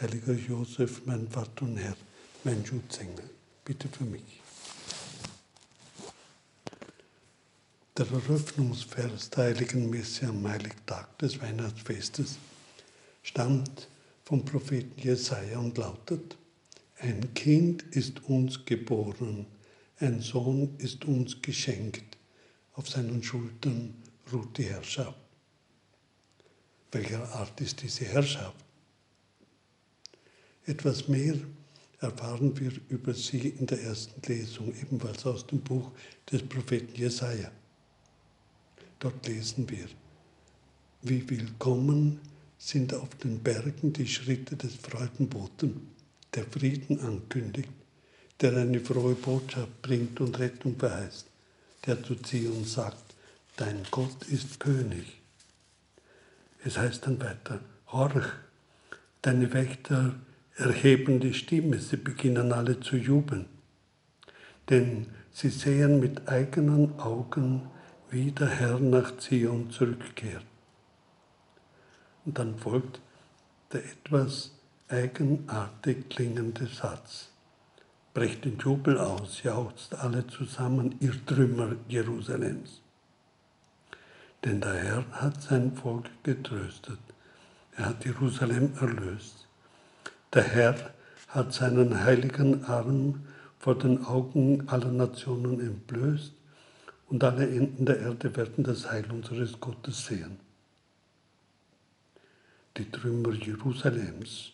heiliger Josef, mein Vater und Herr, mein Schutzengel, bitte für mich. Der Eröffnungsvers der Heiligen Messe am Heiligtag des Weihnachtsfestes stammt vom Propheten Jesaja und lautet: Ein Kind ist uns geboren, ein Sohn ist uns geschenkt, auf seinen Schultern ruht die Herrschaft welcher Art ist diese Herrschaft. Etwas mehr erfahren wir über sie in der ersten Lesung, ebenfalls aus dem Buch des Propheten Jesaja. Dort lesen wir, wie willkommen sind auf den Bergen die Schritte des Freudenboten, der Frieden ankündigt, der eine frohe Botschaft bringt und Rettung verheißt, der zu Zion sagt, dein Gott ist König. Es heißt dann weiter, horch, deine Wächter erheben die Stimme, sie beginnen alle zu jubeln. Denn sie sehen mit eigenen Augen, wie der Herr nach Zion zurückkehrt. Und dann folgt der etwas eigenartig klingende Satz. Brecht den Jubel aus, jauchzt alle zusammen, ihr Trümmer Jerusalems. Denn der Herr hat sein Volk getröstet. Er hat Jerusalem erlöst. Der Herr hat seinen heiligen Arm vor den Augen aller Nationen entblößt und alle Enden der Erde werden das Heil unseres Gottes sehen. Die Trümmer Jerusalems.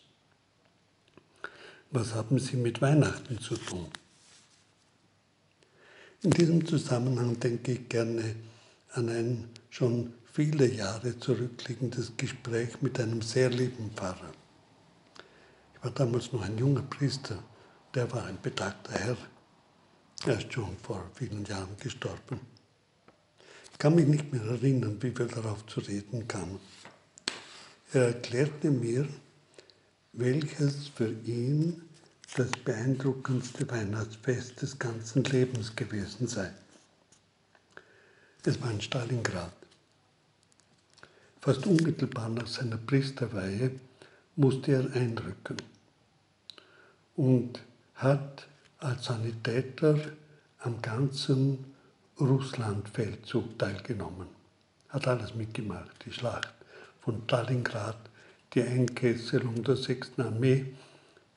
Was haben sie mit Weihnachten zu tun? In diesem Zusammenhang denke ich gerne an ein schon viele Jahre zurückliegendes Gespräch mit einem sehr lieben Pfarrer. War damals noch ein junger Priester, der war ein betagter Herr. Er ist schon vor vielen Jahren gestorben. Ich kann mich nicht mehr erinnern, wie wir darauf zu reden kamen. Er erklärte mir, welches für ihn das beeindruckendste Weihnachtsfest des ganzen Lebens gewesen sei. Es war in Stalingrad. Fast unmittelbar nach seiner Priesterweihe musste er einrücken und hat als Sanitäter am ganzen Russlandfeldzug teilgenommen. Hat alles mitgemacht, die Schlacht von Stalingrad, die Einkesselung der 6. Armee,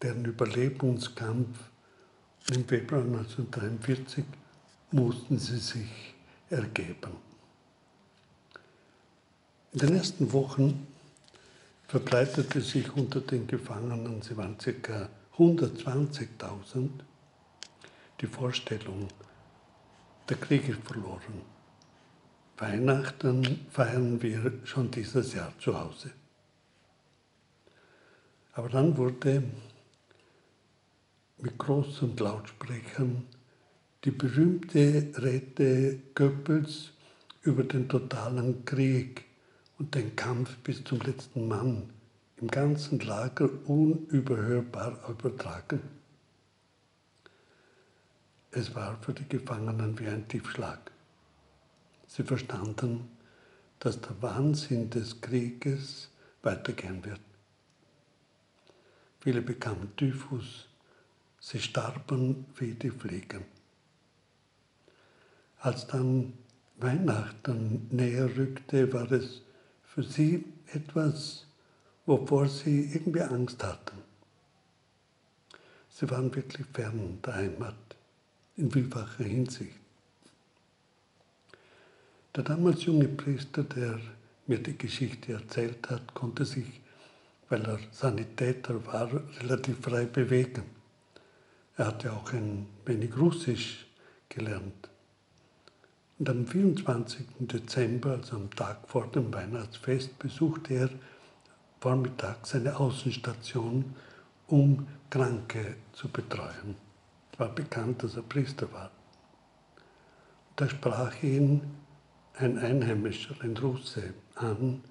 deren Überlebenskampf im Februar 1943 mussten sie sich ergeben. In den ersten Wochen verbreitete sich unter den Gefangenen, sie waren ca. 120.000, die Vorstellung, der Krieg ist verloren. Weihnachten feiern wir schon dieses Jahr zu Hause. Aber dann wurde mit großen Lautsprechern die berühmte Rede Goebbels über den totalen Krieg und den Kampf bis zum letzten Mann im ganzen Lager unüberhörbar übertragen. Es war für die Gefangenen wie ein Tiefschlag. Sie verstanden, dass der Wahnsinn des Krieges weitergehen wird. Viele bekamen Typhus, sie starben wie die Fliegen. Als dann Weihnachten näher rückte, war es für sie etwas, wovor sie irgendwie Angst hatten. Sie waren wirklich fern der Heimat, in vielfacher Hinsicht. Der damals junge Priester, der mir die Geschichte erzählt hat, konnte sich, weil er Sanitäter war, relativ frei bewegen. Er hatte auch ein wenig Russisch gelernt. Und am 24. Dezember, also am Tag vor dem Weihnachtsfest, besuchte er vormittags seine Außenstation, um Kranke zu betreuen. Es war bekannt, dass er Priester war. Da sprach ihn ein Einheimischer, ein Russe, an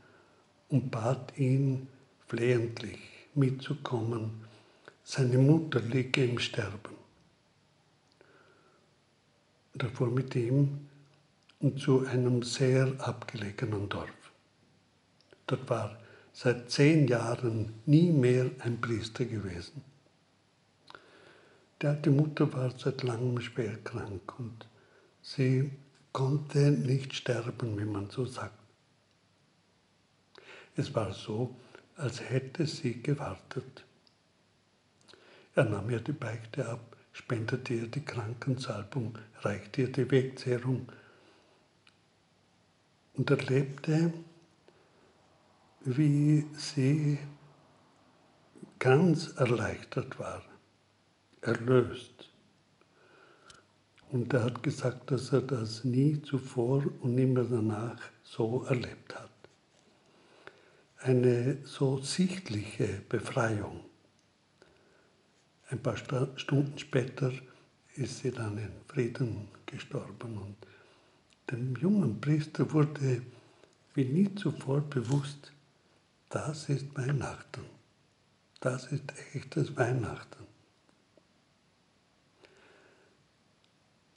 und bat ihn flehentlich mitzukommen. Seine Mutter liege im Sterben. Und er fuhr mit ihm zu einem sehr abgelegenen Dorf. Dort war seit zehn Jahren nie mehr ein Priester gewesen. Die alte Mutter war seit langem schwer krank und sie konnte nicht sterben, wie man so sagt. Es war so, als hätte sie gewartet. Er nahm ihr die Beichte ab, spendete ihr die Krankensalbung, reichte ihr die Wegzehrung und erlebte, wie sie ganz erleichtert war, erlöst. Und er hat gesagt, dass er das nie zuvor und nie mehr danach so erlebt hat. Eine so sichtliche Befreiung. Ein paar Stunden später ist sie dann in Frieden gestorben und dem jungen Priester wurde wie nie zuvor bewusst, das ist Weihnachten. Das ist echtes Weihnachten.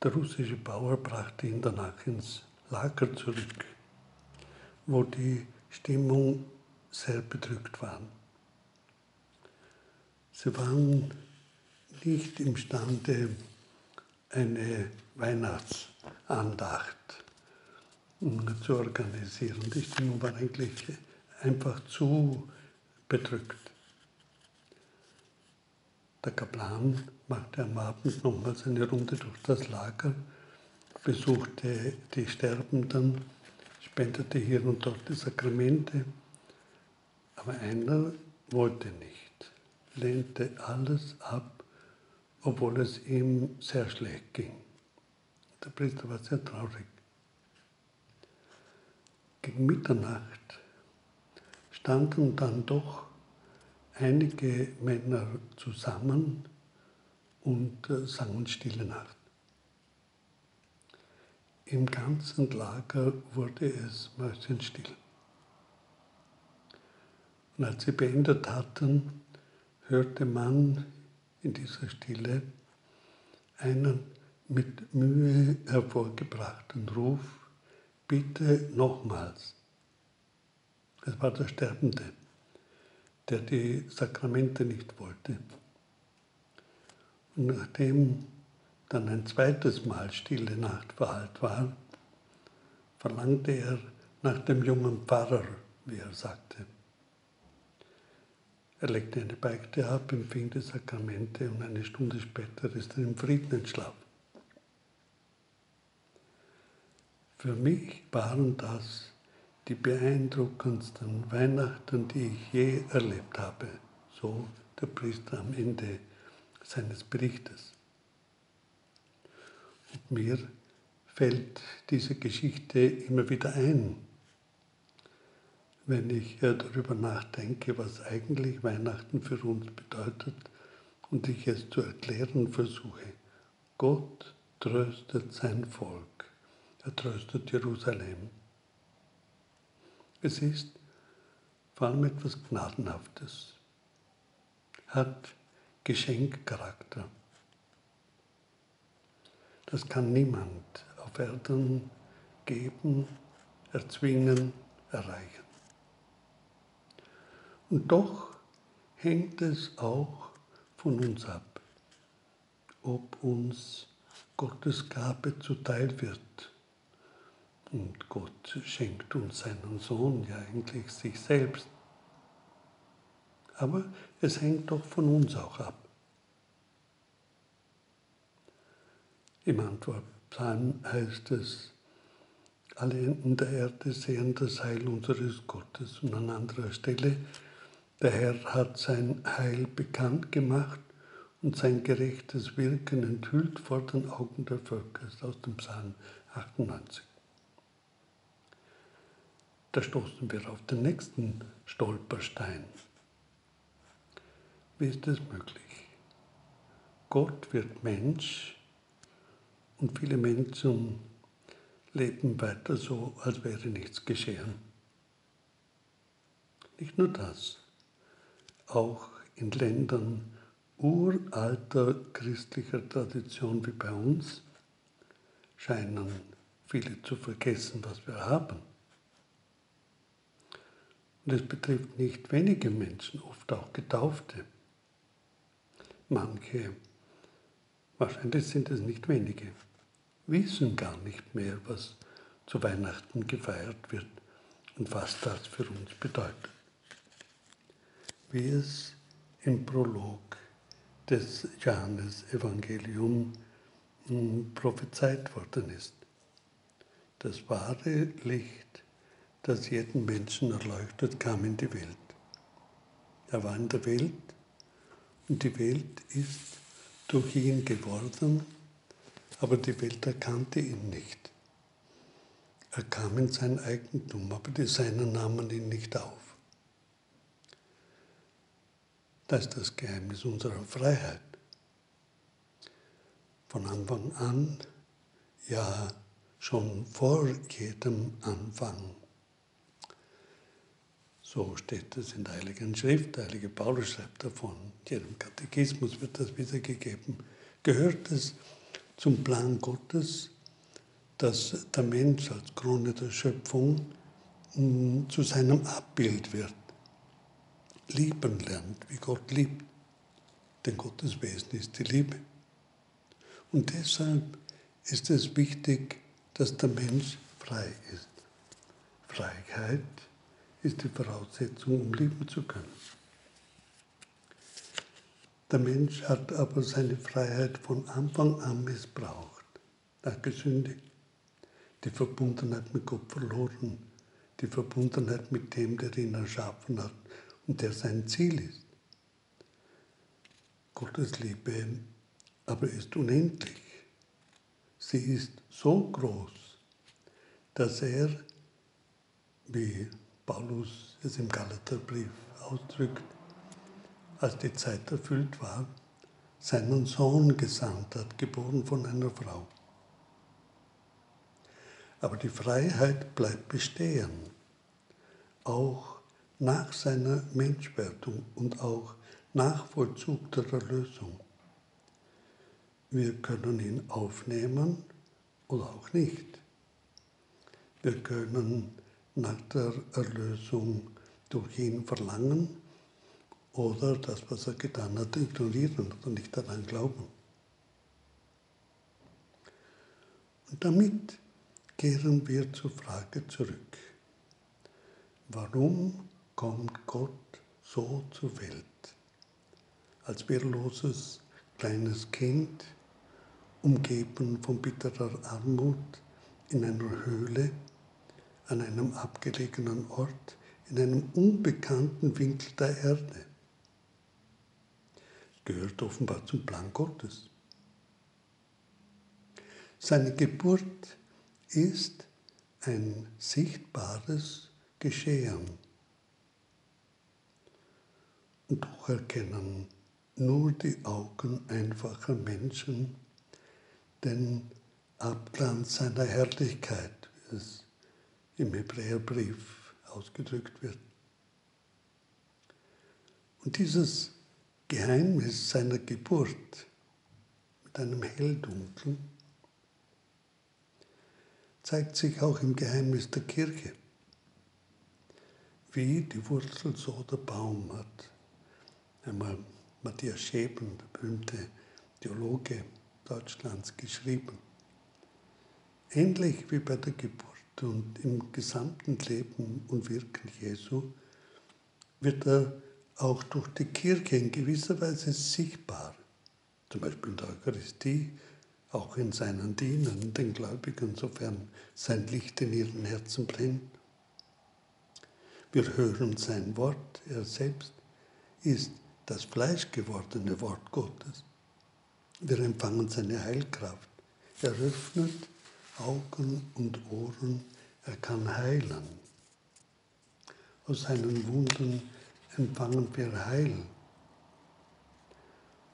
Der russische Bauer brachte ihn danach ins Lager zurück, wo die Stimmung sehr bedrückt war. Sie waren nicht imstande, eine Weihnachtsandacht zu organisieren. Die Stimmung war eigentlich einfach zu bedrückt. Der Kaplan machte am Abend nochmals eine Runde durch das Lager, besuchte die Sterbenden, spendete hier und dort die Sakramente, aber einer wollte nicht, lehnte alles ab, obwohl es ihm sehr schlecht ging. Der Priester war sehr traurig. Gegen Mitternacht standen dann doch einige Männer zusammen und äh, sangen Stille Nacht. Im ganzen Lager wurde es mäuschenstill. Und als sie beendet hatten, hörte man in dieser Stille einen mit Mühe hervorgebrachten Ruf, bitte nochmals. Es war der Sterbende, der die Sakramente nicht wollte. Und nachdem dann ein zweites Mal stille Nacht verhallt war, verlangte er nach dem jungen Pfarrer, wie er sagte. Er legte eine Beichte ab, empfing die Sakramente und eine Stunde später ist er im Frieden entschlafen. Für mich waren das die beeindruckendsten Weihnachten, die ich je erlebt habe, so der Priester am Ende seines Berichtes. Und mir fällt diese Geschichte immer wieder ein, wenn ich darüber nachdenke, was eigentlich Weihnachten für uns bedeutet und ich es zu erklären versuche. Gott tröstet sein Volk, er tröstet Jerusalem. Es ist vor allem etwas Gnadenhaftes, hat Geschenkcharakter. Das kann niemand auf Erden geben, erzwingen, erreichen. Und doch hängt es auch von uns ab, ob uns Gottes Gabe zuteil wird und Gott schenkt uns seinen Sohn, ja eigentlich sich selbst. Aber es hängt doch von uns auch ab. Im Antwortpsalm heißt es, alle Enden der Erde sehen das Heil unseres Gottes. Und an anderer Stelle, der Herr hat sein Heil bekannt gemacht und sein gerechtes Wirken enthüllt vor den Augen der Völker. Das ist aus dem Psalm 98. Da stoßen wir auf den nächsten Stolperstein. Wie ist das möglich? Gott wird Mensch und viele Menschen leben weiter so, als wäre nichts geschehen. Nicht nur das, auch in Ländern uralter christlicher Tradition wie bei uns scheinen viele zu vergessen, was wir haben. Und es betrifft nicht wenige Menschen, oft auch Getaufte. Manche, wahrscheinlich sind es nicht wenige, wissen gar nicht mehr, was zu Weihnachten gefeiert wird und was das für uns bedeutet. Wie es im Prolog des Johannes-Evangelium hm, prophezeit worden ist. Das wahre Licht, das jeden Menschen erleuchtet, kam in die Welt. Er war in der Welt und die Welt ist durch ihn geworden, aber die Welt erkannte ihn nicht. Er kam in sein Eigentum, aber die Seinen nahmen ihn nicht auf. Das ist das Geheimnis unserer Freiheit. Von Anfang an, ja schon vor jedem Anfang. So steht es in der Heiligen Schrift, der Heilige Paulus schreibt davon, in jedem Katechismus wird das wiedergegeben. Gehört es zum Plan Gottes, dass der Mensch als Krone der Schöpfung mm, zu seinem Abbild wird lieben lernt, wie Gott liebt. Denn Gottes Wesen ist die Liebe. Und deshalb ist es wichtig, dass der Mensch frei ist. Freiheit ist die Voraussetzung, um lieben zu können. Der Mensch hat aber seine Freiheit von Anfang an missbraucht, hat gesündigt, die Verbundenheit mit Gott verloren, die Verbundenheit mit dem, der ihn erschaffen hat und der sein Ziel ist. Gottes Liebe aber ist unendlich. Sie ist so groß, dass er, wie Paulus es im Galaterbrief ausdrückt, als die Zeit erfüllt war, seinen Sohn gesandt hat, geboren von einer Frau. Aber die Freiheit bleibt bestehen, auch nach seiner Menschwerdung und auch nach Vollzug der Erlösung. Wir können ihn aufnehmen oder auch nicht. Wir können nach der Erlösung durch ihn verlangen oder das, was er getan hat, ignorieren oder nicht daran glauben. Und damit kehren wir zur Frage zurück. Warum kommt Gott so zur Welt, als wehrloses kleines Kind, umgeben von bitterer Armut, in einer Höhle, an einem abgelegenen Ort, in einem unbekannten Winkel der Erde. Gehört offenbar zum Plan Gottes. Seine Geburt ist ein sichtbares Geschehen und doch erkennen nur die Augen einfacher Menschen den Abglanz seiner Herrlichkeit, es im Hebräerbrief ausgedrückt wird. Und dieses Geheimnis seiner Geburt mit einem Helldunkel zeigt sich auch im Geheimnis der Kirche. Wie die Wurzel so der Baum hat einmal Matthias Schäben, der berühmte Theologe Deutschlands, geschrieben. Ähnlich wie bei der Geburt und im gesamten Leben und Wirken Jesu wird er auch durch die Kirche in gewisser Weise sichtbar. Zum Beispiel in der Eucharistie, auch in seinen Dienern, den Gläubigen, sofern sein Licht in ihren Herzen brennt. Wir hören sein Wort, er selbst ist das fleischgewordene Wort Gottes. Wir empfangen seine Heilkraft. Er öffnet Augen und Ohren, er kann heilen. Aus seinen Wunden empfangen wir Heil.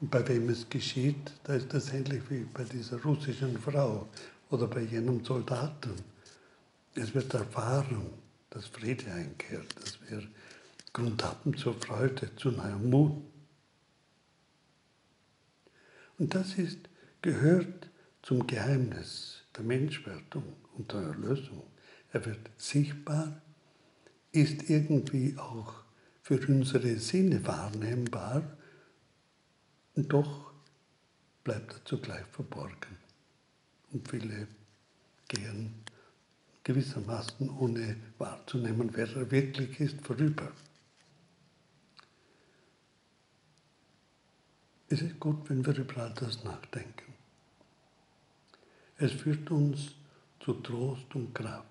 Und bei wem es geschieht, da ist das ähnlich wie bei dieser russischen Frau oder bei jenem Soldaten. Es wird erfahren, dass Friede einkehrt, dass wir Grund haben zur Freude, zu neuem Mut. Und das ist, gehört zum Geheimnis der Menschwerdung und der Erlösung. Er wird sichtbar, ist irgendwie auch für unsere Sinne wahrnehmbar und doch bleibt er zugleich verborgen. Und viele gehen gewissermaßen, ohne wahrzunehmen, wer er wirklich ist, vorüber. Es ist gut, wenn wir über all das nachdenken. Es führt uns zu Trost und Kraft.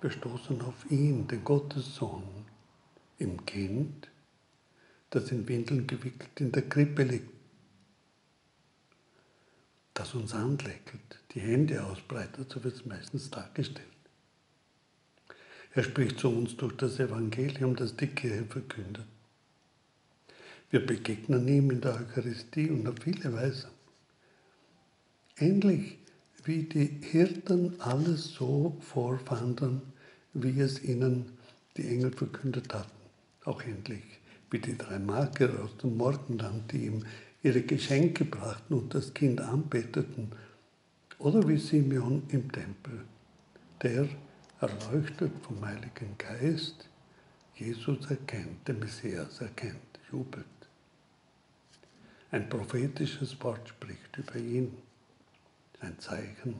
Wir stoßen auf ihn, den Gottessohn, im Kind, das in Windeln gewickelt in der Krippe liegt, das uns anlächelt, die Hände ausbreitet, so wird es meistens dargestellt. Er spricht zu uns durch das Evangelium, das die Kirche verkündet. Wir begegnen ihm in der Eucharistie und auf viele Weise. Ähnlich wie die Hirten alles so vorfanden, wie es ihnen die Engel verkündet hatten. Auch endlich wie die drei Mager aus dem Morgenland, die ihm ihre Geschenke brachten und das Kind anbeteten. Oder wie Simeon im Tempel, der, erleuchtet vom Heiligen Geist, Jesus erkennt, den Messias erkennt, jubelt. Ein prophetisches Wort spricht über ihn, ein Zeichen,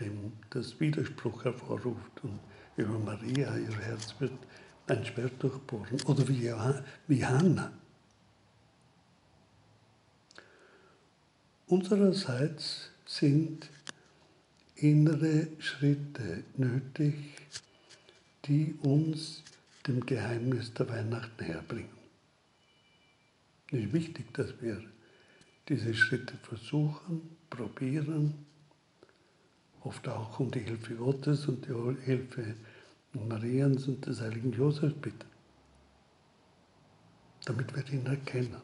dem das Widerspruch hervorruft und über Maria, ihr Herz wird ein Schwert durchbohren. Oder wie, wie Hannah. Unsererseits sind innere Schritte nötig, die uns dem Geheimnis der Weihnacht näher bringen. Es ist wichtig, dass wir diese Schritte versuchen, probieren, oft auch um die Hilfe Gottes und die Hilfe Mariens und des heiligen Josef bitten, damit wir ihn erkennen,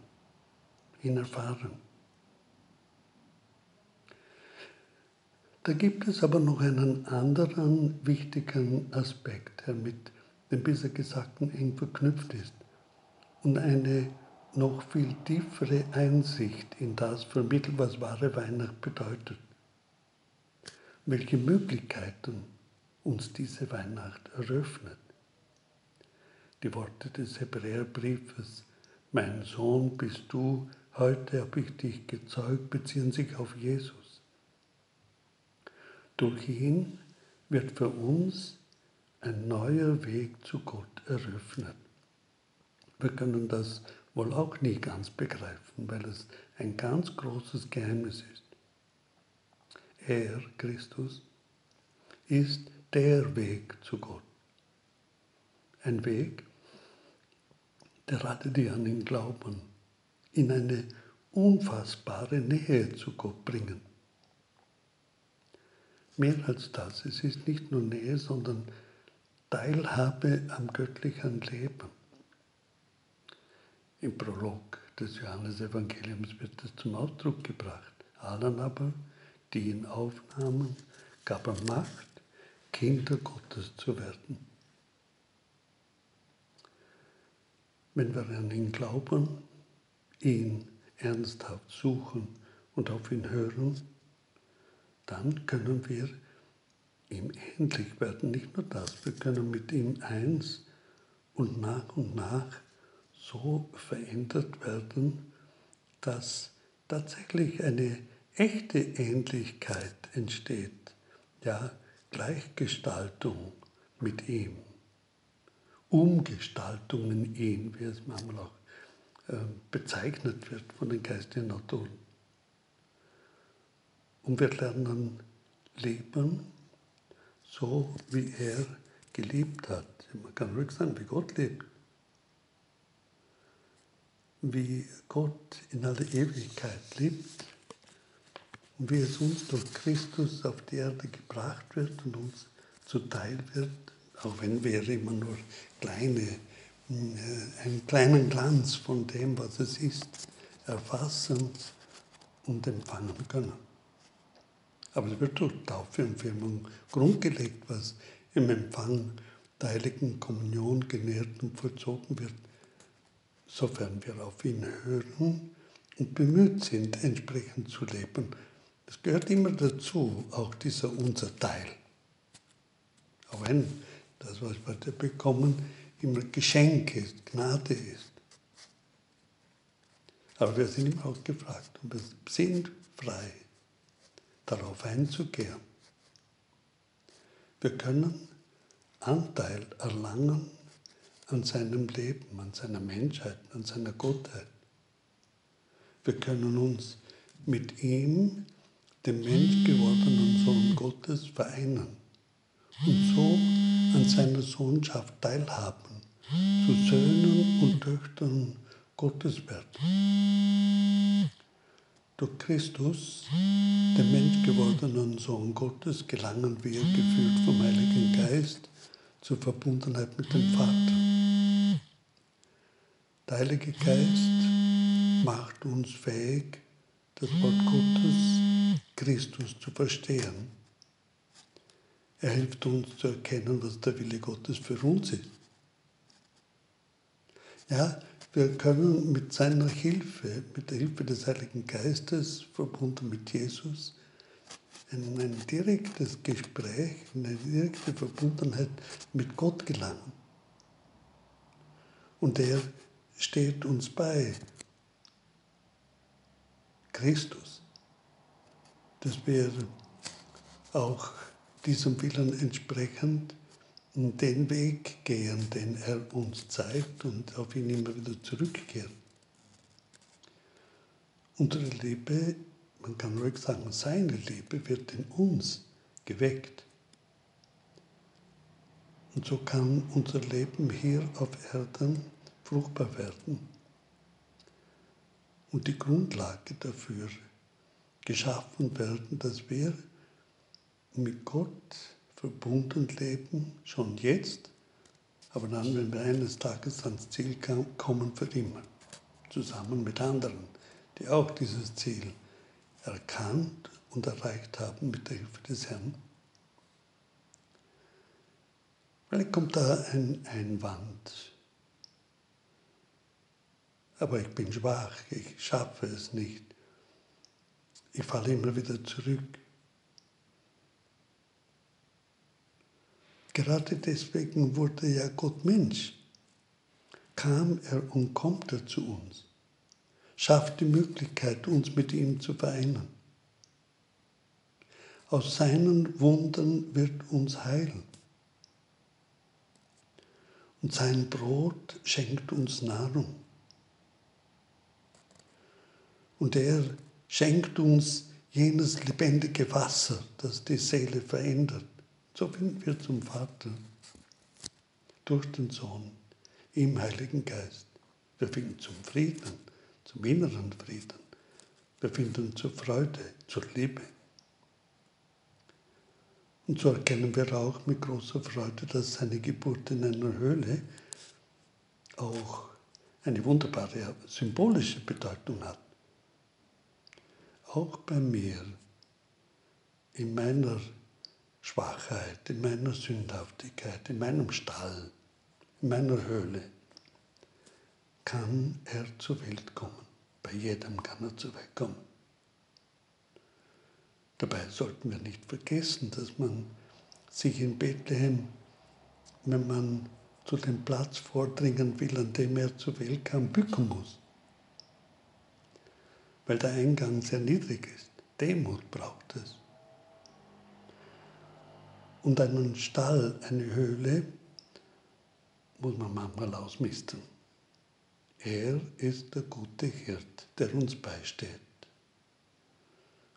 ihn erfahren. Da gibt es aber noch einen anderen wichtigen Aspekt, der mit dem bisher Gesagten eng verknüpft ist und eine noch viel tiefere Einsicht in das vermittelt, was wahre Weihnacht bedeutet. Welche Möglichkeiten uns diese Weihnacht eröffnet. Die Worte des Hebräerbriefes, mein Sohn bist du, heute habe ich dich gezeugt, beziehen sich auf Jesus. Durch ihn wird für uns ein neuer Weg zu Gott eröffnet. Wir können das wohl auch nie ganz begreifen, weil es ein ganz großes Geheimnis ist. Er, Christus, ist der Weg zu Gott. Ein Weg, der alle, die an ihn glauben, in eine unfassbare Nähe zu Gott bringen. Mehr als das, es ist nicht nur Nähe, sondern Teilhabe am göttlichen Leben. Im Prolog des Johannesevangeliums wird es zum Ausdruck gebracht. Allen aber, die ihn aufnahmen, gab er Macht, Kinder Gottes zu werden. Wenn wir an ihn glauben, ihn ernsthaft suchen und auf ihn hören, dann können wir ihm ähnlich werden. Nicht nur das, wir können mit ihm eins und nach und nach so verändert werden, dass tatsächlich eine echte Ähnlichkeit entsteht. Ja, Gleichgestaltung mit ihm, Umgestaltung in ihn, wie es manchmal auch äh, bezeichnet wird von den geistigen Autoren. Und wir lernen leben, so wie er geliebt hat. Man kann ruhig sagen, wie Gott lebt wie Gott in aller Ewigkeit lebt und wie es uns durch Christus auf die Erde gebracht wird und uns zuteil wird, auch wenn wir immer nur kleine äh, einen kleinen Glanz von dem, was es ist, erfassen und empfangen können. Aber es wird durch Taufe und Firmung grundgelegt, was im Empfang der Heiligen Kommunion genährt und vollzogen wird, sofern wir auf ihn hören und bemüht sind, entsprechend zu leben. Das gehört immer dazu, auch dieser unser Teil. Auch wenn das, was wir da bekommen, immer Geschenk ist, Gnade ist. Aber wir sind immer auch gefragt und wir sind frei, darauf einzugehen. Wir können Anteil erlangen an seinem Leben, an seiner Menschheit, an seiner Gottheit. Wir können uns mit ihm, dem menschgewordenen Sohn Gottes, vereinen und so an seiner Sohnschaft teilhaben, zu Söhnen und Töchtern Gottes werden. Durch Christus, den menschgewordenen Sohn Gottes, gelangen wir, geführt vom Heiligen Geist, zur Verbundenheit mit dem Vater. Der Heilige Geist macht uns fähig, das Wort Gottes, Christus zu verstehen. Er hilft uns zu erkennen, was der Wille Gottes für uns ist. Ja, wir können mit seiner Hilfe, mit der Hilfe des Heiligen Geistes, verbunden mit Jesus, in ein direktes Gespräch, in eine direkte Verbundenheit mit Gott gelangen. Und er steht uns bei, Christus, dass wir auch diesem Willen entsprechend den Weg gehen, den er uns zeigt und auf ihn immer wieder zurückkehren. Unsere Liebe man kann ruhig sagen, seine Liebe wird in uns geweckt. Und so kann unser Leben hier auf Erden fruchtbar werden. Und die Grundlage dafür geschaffen werden, dass wir mit Gott verbunden leben, schon jetzt, aber dann, wenn wir eines Tages ans Ziel kommen, für immer, zusammen mit anderen, die auch dieses Ziel haben erkannt und erreicht haben mit der Hilfe des Herrn. Vielleicht kommt da ein Einwand. Aber ich bin schwach, ich schaffe es nicht. Ich falle immer wieder zurück. Gerade deswegen wurde ja Gott Mensch. Kam er und kommt er zu uns schafft die Möglichkeit, uns mit ihm zu vereinen. Aus seinen Wundern wird uns heilen. Und sein Brot schenkt uns Nahrung. Und er schenkt uns jenes lebendige Wasser, das die Seele verändert. So finden wir zum Vater durch den Sohn im Heiligen Geist. Wir finden zum Frieden zum inneren Frieden. Wir finden zur Freude, zur Liebe. Und so erkennen wir auch mit großer Freude, dass seine Geburt in einer Höhle auch eine wunderbare symbolische Bedeutung hat. Auch bei mir, in meiner Schwachheit, in meiner Sündhaftigkeit, in meinem Stall, in meiner Höhle, kann er zur Welt kommen. Bei jedem kann er zur Welt kommen. Dabei sollten wir nicht vergessen, dass man sich in Bethlehem, wenn man zu dem Platz vordringen will, an dem er zur Welt kam, bücken muss. Weil der Eingang sehr niedrig ist. Demut braucht es. Und einen Stall, eine Höhle, muss man manchmal ausmisten. Er ist der gute Hirt, der uns beisteht.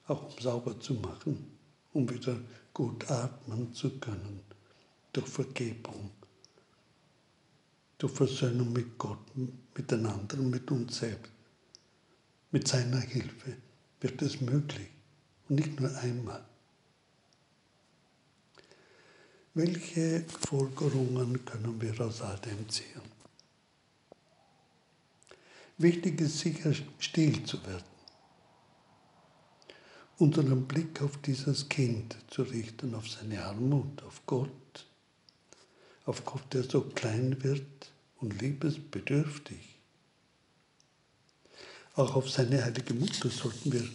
Auch um sauber zu machen, um wieder gut atmen zu können, durch Vergebung, durch Versöhnung mit Gott, miteinander, mit uns selbst. Mit seiner Hilfe wird es möglich und nicht nur einmal. Welche Folgerungen können wir aus all dem ziehen? Wichtig ist sicher, still zu werden. Unseren Blick auf dieses Kind zu richten, auf seine Armut, auf Gott, auf Gott, der so klein wird und liebesbedürftig. Auch auf seine heilige Mutter sollten wir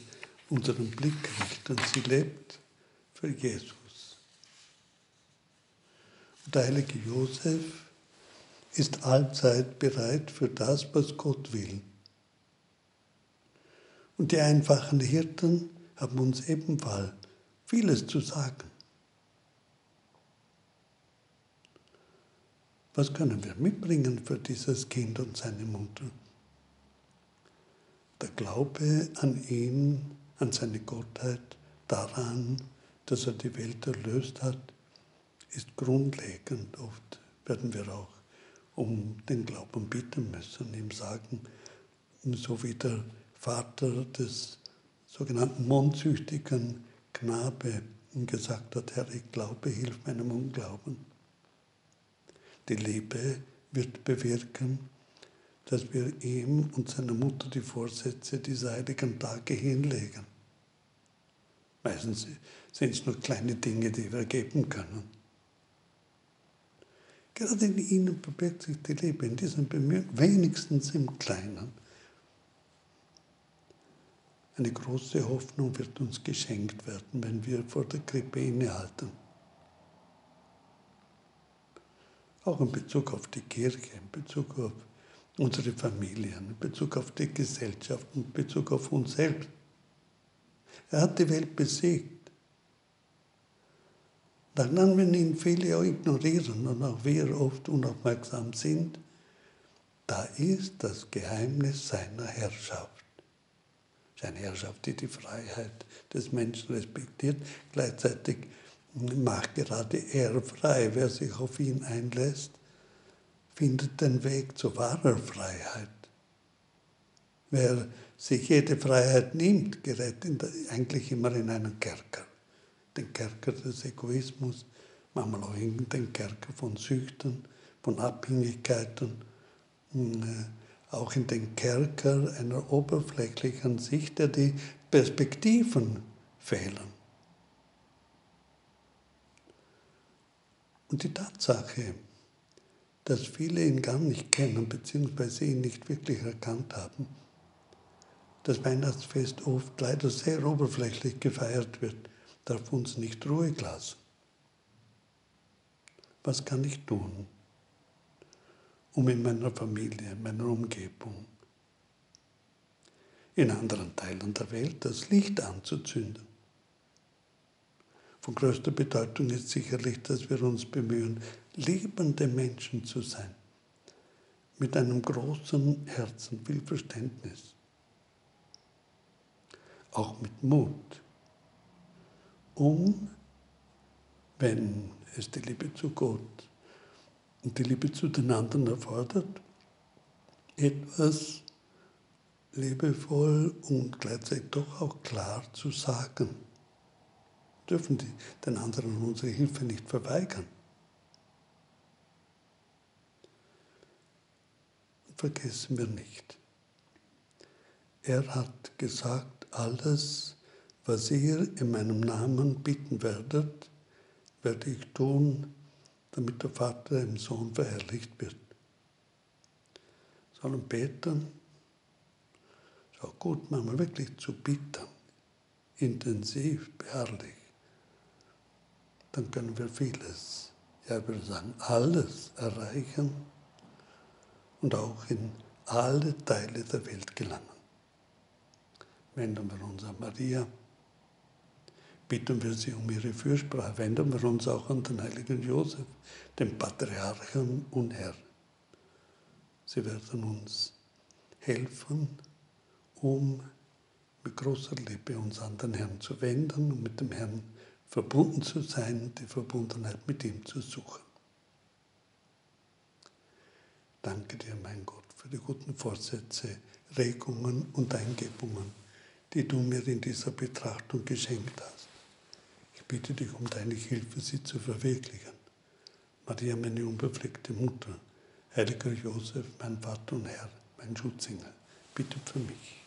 unseren Blick richten. Sie lebt für Jesus. Und der heilige Josef ist allzeit bereit für das, was Gott will. Und die einfachen Hirten haben uns ebenfalls vieles zu sagen. Was können wir mitbringen für dieses Kind und seine Mutter? Der Glaube an ihn, an seine Gottheit, daran, dass er die Welt erlöst hat, ist grundlegend. Oft werden wir auch um den Glauben bitten müssen, ihm sagen, so wie der Vater des sogenannten mondsüchtigen Knabe gesagt hat, Herr, ich glaube, hilf meinem Unglauben. Die Liebe wird bewirken, dass wir ihm und seiner Mutter die Vorsätze dieser heiligen Tage hinlegen. Meistens sind es nur kleine Dinge, die wir geben können. Gerade in ihnen verbirgt sich die Liebe, in diesem Bemühen, wenigstens im Kleinen. Eine große Hoffnung wird uns geschenkt werden, wenn wir vor der Krippe innehalten. Auch in Bezug auf die Kirche, in Bezug auf unsere Familien, in Bezug auf die Gesellschaft, in Bezug auf uns selbst. Er hat die Welt besiegt. Dann, wenn ihn viele ignorieren und auch wir oft unaufmerksam sind, da ist das Geheimnis seiner Herrschaft. Seine Herrschaft, die die Freiheit des Menschen respektiert, gleichzeitig macht gerade er frei. Wer sich auf ihn einlässt, findet den Weg zu wahrer Freiheit. Wer sich jede Freiheit nimmt, gerät eigentlich immer in einen Kerker. Den Kerker des Egoismus, manchmal auch in den Kerker von Süchten, von Abhängigkeiten, hm, äh, auch in den Kerker einer oberflächlichen Sicht, der die Perspektiven fehlen. Und die Tatsache, dass viele ihn gar nicht kennen, beziehungsweise ihn nicht wirklich erkannt haben, das Weihnachtsfest oft leider sehr oberflächlich gefeiert wird, darf uns nicht ruhig lassen. Was kann ich tun, um in meiner Familie, in meiner Umgebung, in anderen Teilen der Welt das Licht anzuzünden? Von größter Bedeutung ist sicherlich, dass wir uns bemühen, liebende Menschen zu sein, mit einem großen Herzen, viel Verständnis auch mit Mut, um, wenn es die Liebe zu Gott und die Liebe zu den anderen erfordert, etwas liebevoll und gleichzeitig doch auch klar zu sagen. Dürfen die, den anderen unsere Hilfe nicht verweigern. Vergessen wir nicht. Er hat gesagt, alles, was ihr in meinem Namen bitten werdet, werde ich tun, damit der Vater im Sohn verherrlicht wird. Sollen beten? Ist auch gut, manchmal wirklich zu bitten, intensiv, beharrlich. Dann können wir vieles, ja, ich würde sagen, alles erreichen und auch in alle Teile der Welt gelangen wenden wir uns an Maria, bitten wir sie um ihre Fürsprache, wenden wir uns auch an den heiligen Josef, den Patriarchen und Herr. Sie werden uns helfen, um mit großer Liebe uns an den Herrn zu wenden und mit dem Herrn verbunden zu sein, die Verbundenheit mit ihm zu suchen. Danke dir, mein Gott, für die guten Vorsätze, Regungen und Eingebungen die du mir in dieser Betrachtung geschenkt hast. Ich bitte dich um deine Hilfe, sie zu verwirklichen. Maria, meine unbefleckte Mutter, heiliger Josef, mein Vater und Herr, mein Schutzengel, bitte für mich.